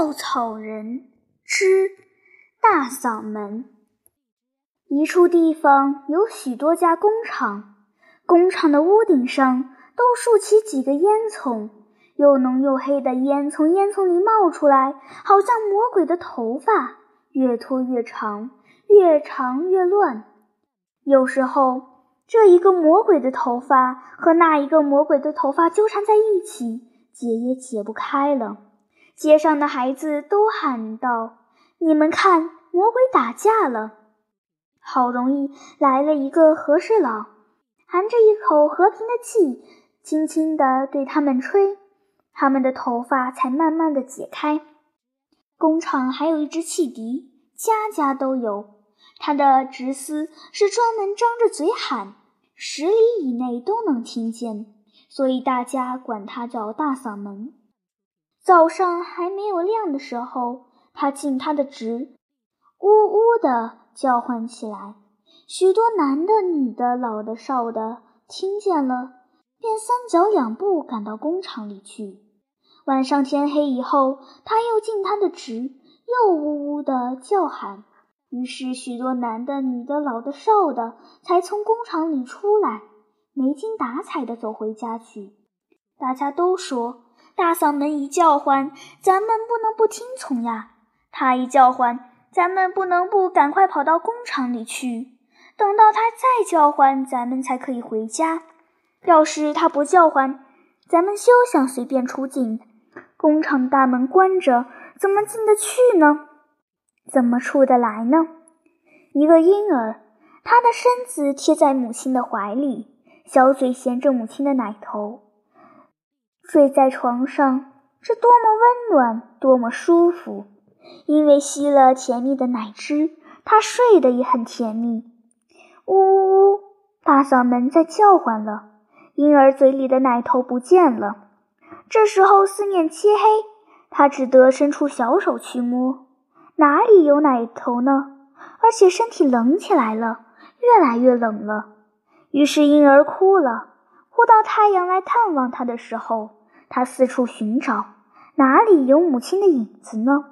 稻草人之大嗓门。一处地方有许多家工厂，工厂的屋顶上都竖起几个烟囱，又浓又黑的烟从烟囱里冒出来，好像魔鬼的头发，越拖越长，越长越乱。有时候，这一个魔鬼的头发和那一个魔鬼的头发纠缠在一起，解也解不开了。街上的孩子都喊道：“你们看，魔鬼打架了！”好容易来了一个和事佬，含着一口和平的气，轻轻地对他们吹，他们的头发才慢慢的解开。工厂还有一只汽笛，家家都有，它的直丝是专门张着嘴喊，十里以内都能听见，所以大家管它叫大嗓门。早上还没有亮的时候，他尽他的职，呜呜的。叫唤起来，许多男的、女的、老的、少的听见了，便三脚两步赶到工厂里去。晚上天黑以后，他又尽他的职，又呜呜的叫喊。于是许多男的、女的、老的、少的才从工厂里出来，没精打采的走回家去。大家都说，大嗓门一叫唤，咱们不能不听从呀。他一叫唤。咱们不能不赶快跑到工厂里去，等到他再叫唤，咱们才可以回家。要是他不叫唤，咱们休想随便出境。工厂大门关着，怎么进得去呢？怎么出得来呢？一个婴儿，他的身子贴在母亲的怀里，小嘴衔着母亲的奶头，睡在床上，这多么温暖，多么舒服！因为吸了甜蜜的奶汁，他睡得也很甜蜜。呜呜呜！大嗓门在叫唤了。婴儿嘴里的奶头不见了。这时候四面漆黑，他只得伸出小手去摸，哪里有奶头呢？而且身体冷起来了，越来越冷了。于是婴儿哭了，哭到太阳来探望他的时候，他四处寻找，哪里有母亲的影子呢？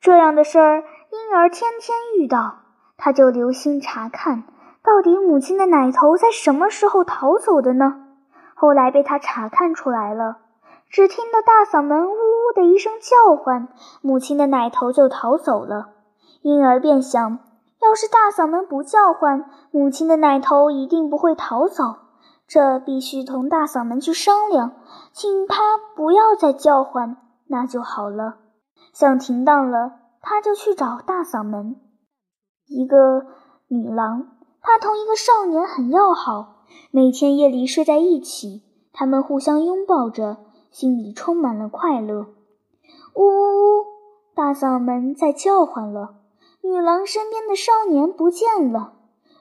这样的事儿，婴儿天天遇到，他就留心查看，到底母亲的奶头在什么时候逃走的呢？后来被他查看出来了，只听得大嗓门呜呜的一声叫唤，母亲的奶头就逃走了。婴儿便想，要是大嗓门不叫唤，母亲的奶头一定不会逃走。这必须同大嗓门去商量，请他不要再叫唤，那就好了。想停当了，他就去找大嗓门。一个女郎，她同一个少年很要好，每天夜里睡在一起，他们互相拥抱着，心里充满了快乐。呜呜呜！大嗓门在叫唤了。女郎身边的少年不见了。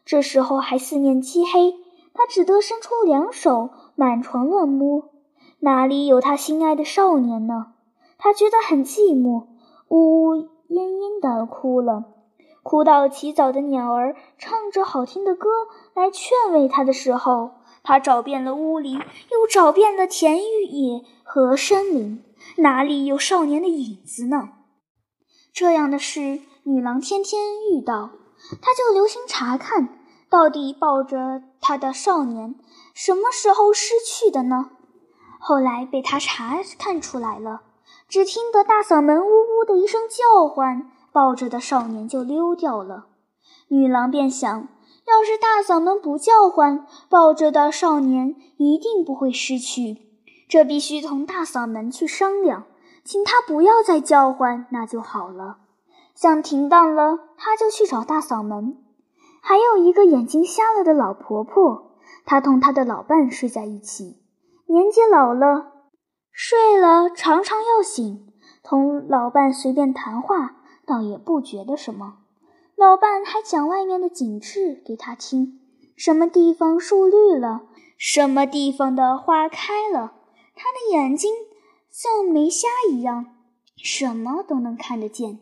这时候还四面漆黑，她只得伸出两手满床乱摸，哪里有她心爱的少年呢？他觉得很寂寞，呜呜咽咽地哭了，哭到起早的鸟儿唱着好听的歌来劝慰他的时候，他找遍了屋里，又找遍了田野和森林，哪里有少年的影子呢？这样的事，女郎天天遇到，他就留心查看，到底抱着他的少年什么时候失去的呢？后来被他查看出来了。只听得大嗓门呜呜的一声叫唤，抱着的少年就溜掉了。女郎便想，要是大嗓门不叫唤，抱着的少年一定不会失去。这必须同大嗓门去商量，请他不要再叫唤，那就好了。想停当了，他就去找大嗓门。还有一个眼睛瞎了的老婆婆，她同她的老伴睡在一起，年纪老了。睡了，常常要醒，同老伴随便谈话，倒也不觉得什么。老伴还讲外面的景致给他听，什么地方树绿了，什么地方的花开了，他的眼睛像没瞎一样，什么都能看得见。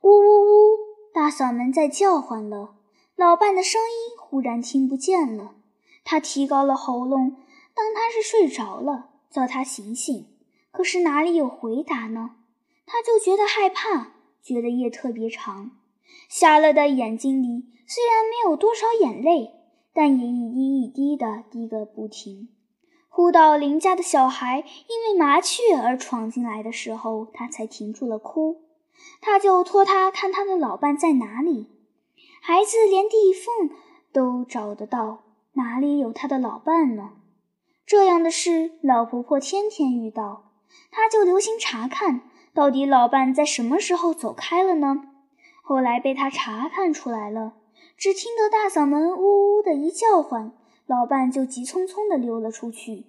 呜呜呜，大嗓门在叫唤了，老伴的声音忽然听不见了，他提高了喉咙，当他是睡着了。叫他醒醒，可是哪里有回答呢？他就觉得害怕，觉得夜特别长。瞎了的眼睛里虽然没有多少眼泪，但也一滴一滴的滴个不停。哭到邻家的小孩因为麻雀而闯进来的时候，他才停住了哭。他就托他看他的老伴在哪里。孩子连地缝都找得到，哪里有他的老伴呢？这样的事，老婆婆天天遇到，她就留心查看，到底老伴在什么时候走开了呢？后来被她查看出来了，只听得大嗓门呜呜的一叫唤，老伴就急匆匆地溜了出去。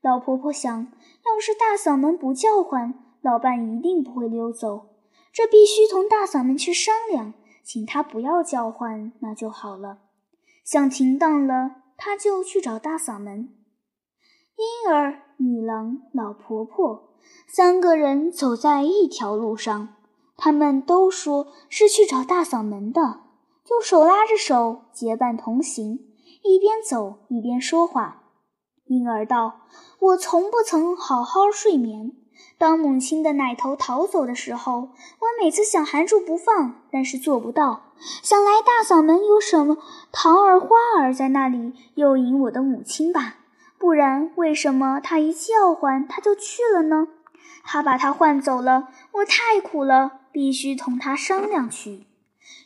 老婆婆想，要是大嗓门不叫唤，老伴一定不会溜走，这必须同大嗓门去商量，请他不要叫唤，那就好了。想停当了，他就去找大嗓门。婴儿、女郎、老婆婆三个人走在一条路上，他们都说是去找大嗓门的，就手拉着手结伴同行，一边走一边说话。婴儿道：“我从不曾好好睡眠。当母亲的奶头逃走的时候，我每次想含住不放，但是做不到。想来大嗓门有什么糖儿、花儿在那里诱引我的母亲吧。”不然，为什么他一叫唤，他就去了呢？他把他唤走了，我太苦了，必须同他商量去。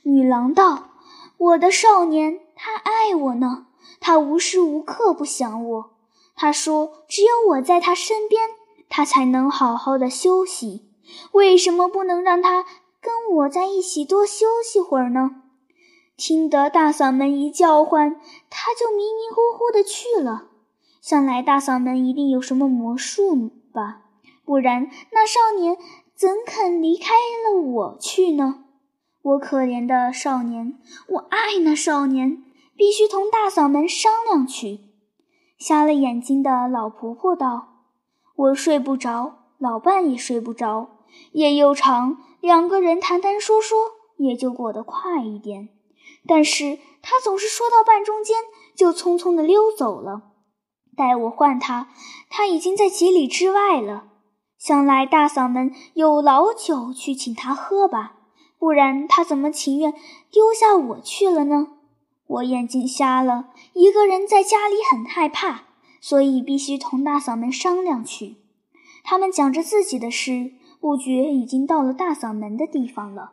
女郎道：“我的少年，他爱我呢，他无时无刻不想我。他说，只有我在他身边，他才能好好的休息。为什么不能让他跟我在一起多休息会儿呢？”听得大嗓门一叫唤，他就迷迷糊糊的去了。想来大嗓门一定有什么魔术吧，不然那少年怎肯离开了我去呢？我可怜的少年，我爱那少年，必须同大嗓门商量去。瞎了眼睛的老婆婆道：“我睡不着，老伴也睡不着，夜又长，两个人谈谈说说，也就过得快一点。但是他总是说到半中间，就匆匆的溜走了。”待我唤他，他已经在几里之外了。想来大嗓门有老酒去请他喝吧，不然他怎么情愿丢下我去了呢？我眼睛瞎了，一个人在家里很害怕，所以必须同大嗓门商量去。他们讲着自己的事，不觉已经到了大嗓门的地方了。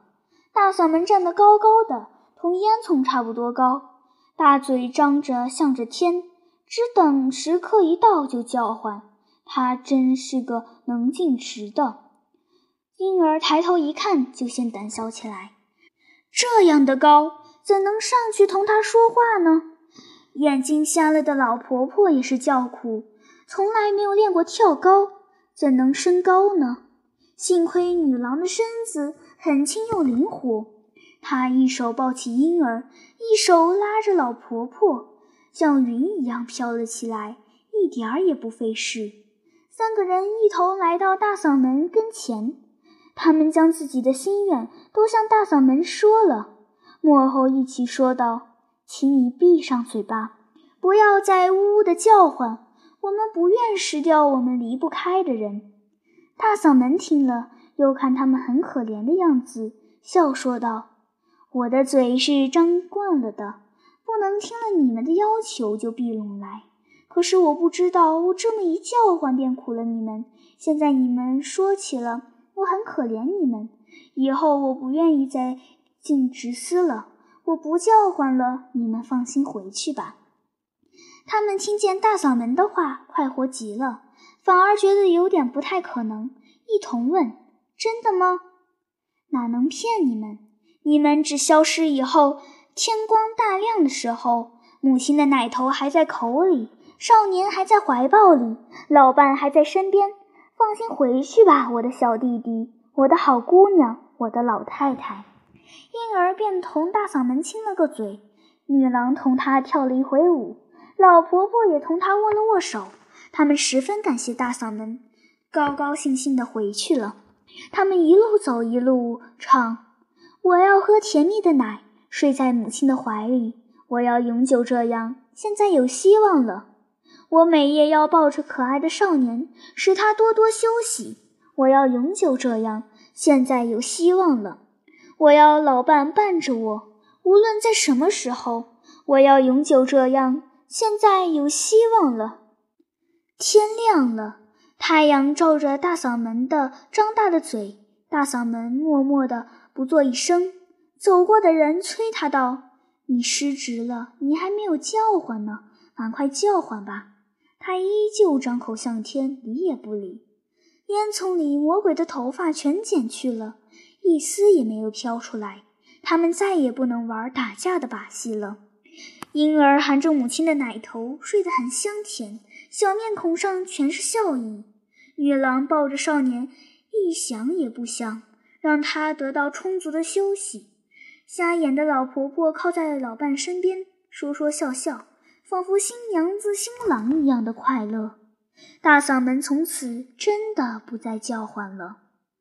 大嗓门站得高高的，同烟囱差不多高，大嘴张着，向着天。只等时刻一到就叫唤，他真是个能进食的。婴儿抬头一看，就先胆小起来。这样的高，怎能上去同他说话呢？眼睛瞎了的老婆婆也是叫苦，从来没有练过跳高，怎能升高呢？幸亏女郎的身子很轻又灵活，她一手抱起婴儿，一手拉着老婆婆。像云一样飘了起来，一点儿也不费事。三个人一同来到大嗓门跟前，他们将自己的心愿都向大嗓门说了。幕后一起说道：“请你闭上嘴巴，不要再呜呜的叫唤。我们不愿失掉我们离不开的人。”大嗓门听了，又看他们很可怜的样子，笑说道：“我的嘴是张惯了的。”不能听了你们的要求就闭拢来。可是我不知道，我这么一叫唤便苦了你们。现在你们说起了，我很可怜你们。以后我不愿意再进直司了，我不叫唤了。你们放心回去吧。他们听见大嗓门的话，快活极了，反而觉得有点不太可能，一同问：“真的吗？哪能骗你们？你们只消失以后。”天光大亮的时候，母亲的奶头还在口里，少年还在怀抱里，老伴还在身边。放心回去吧，我的小弟弟，我的好姑娘，我的老太太。婴儿便同大嗓门亲了个嘴，女郎同他跳了一回舞，老婆婆也同他握了握手。他们十分感谢大嗓门，高高兴兴地回去了。他们一路走一路唱：“我要喝甜蜜的奶。”睡在母亲的怀里，我要永久这样。现在有希望了。我每夜要抱着可爱的少年，使他多多休息。我要永久这样。现在有希望了。我要老伴伴着我，无论在什么时候，我要永久这样。现在有希望了。天亮了，太阳照着大嗓门的张大的嘴。大嗓门默默的不作一声。走过的人催他道：“你失职了，你还没有叫唤呢，赶快叫唤吧。”他依旧张口向天，理也不理。烟囱里魔鬼的头发全剪去了，一丝也没有飘出来。他们再也不能玩打架的把戏了。婴儿含着母亲的奶头，睡得很香甜，小面孔上全是笑意。女郎抱着少年，一想也不想，让他得到充足的休息。瞎眼的老婆婆靠在老伴身边，说说笑笑。仿佛新娘子、新郎一样的快乐，大嗓门从此真的不再叫唤了。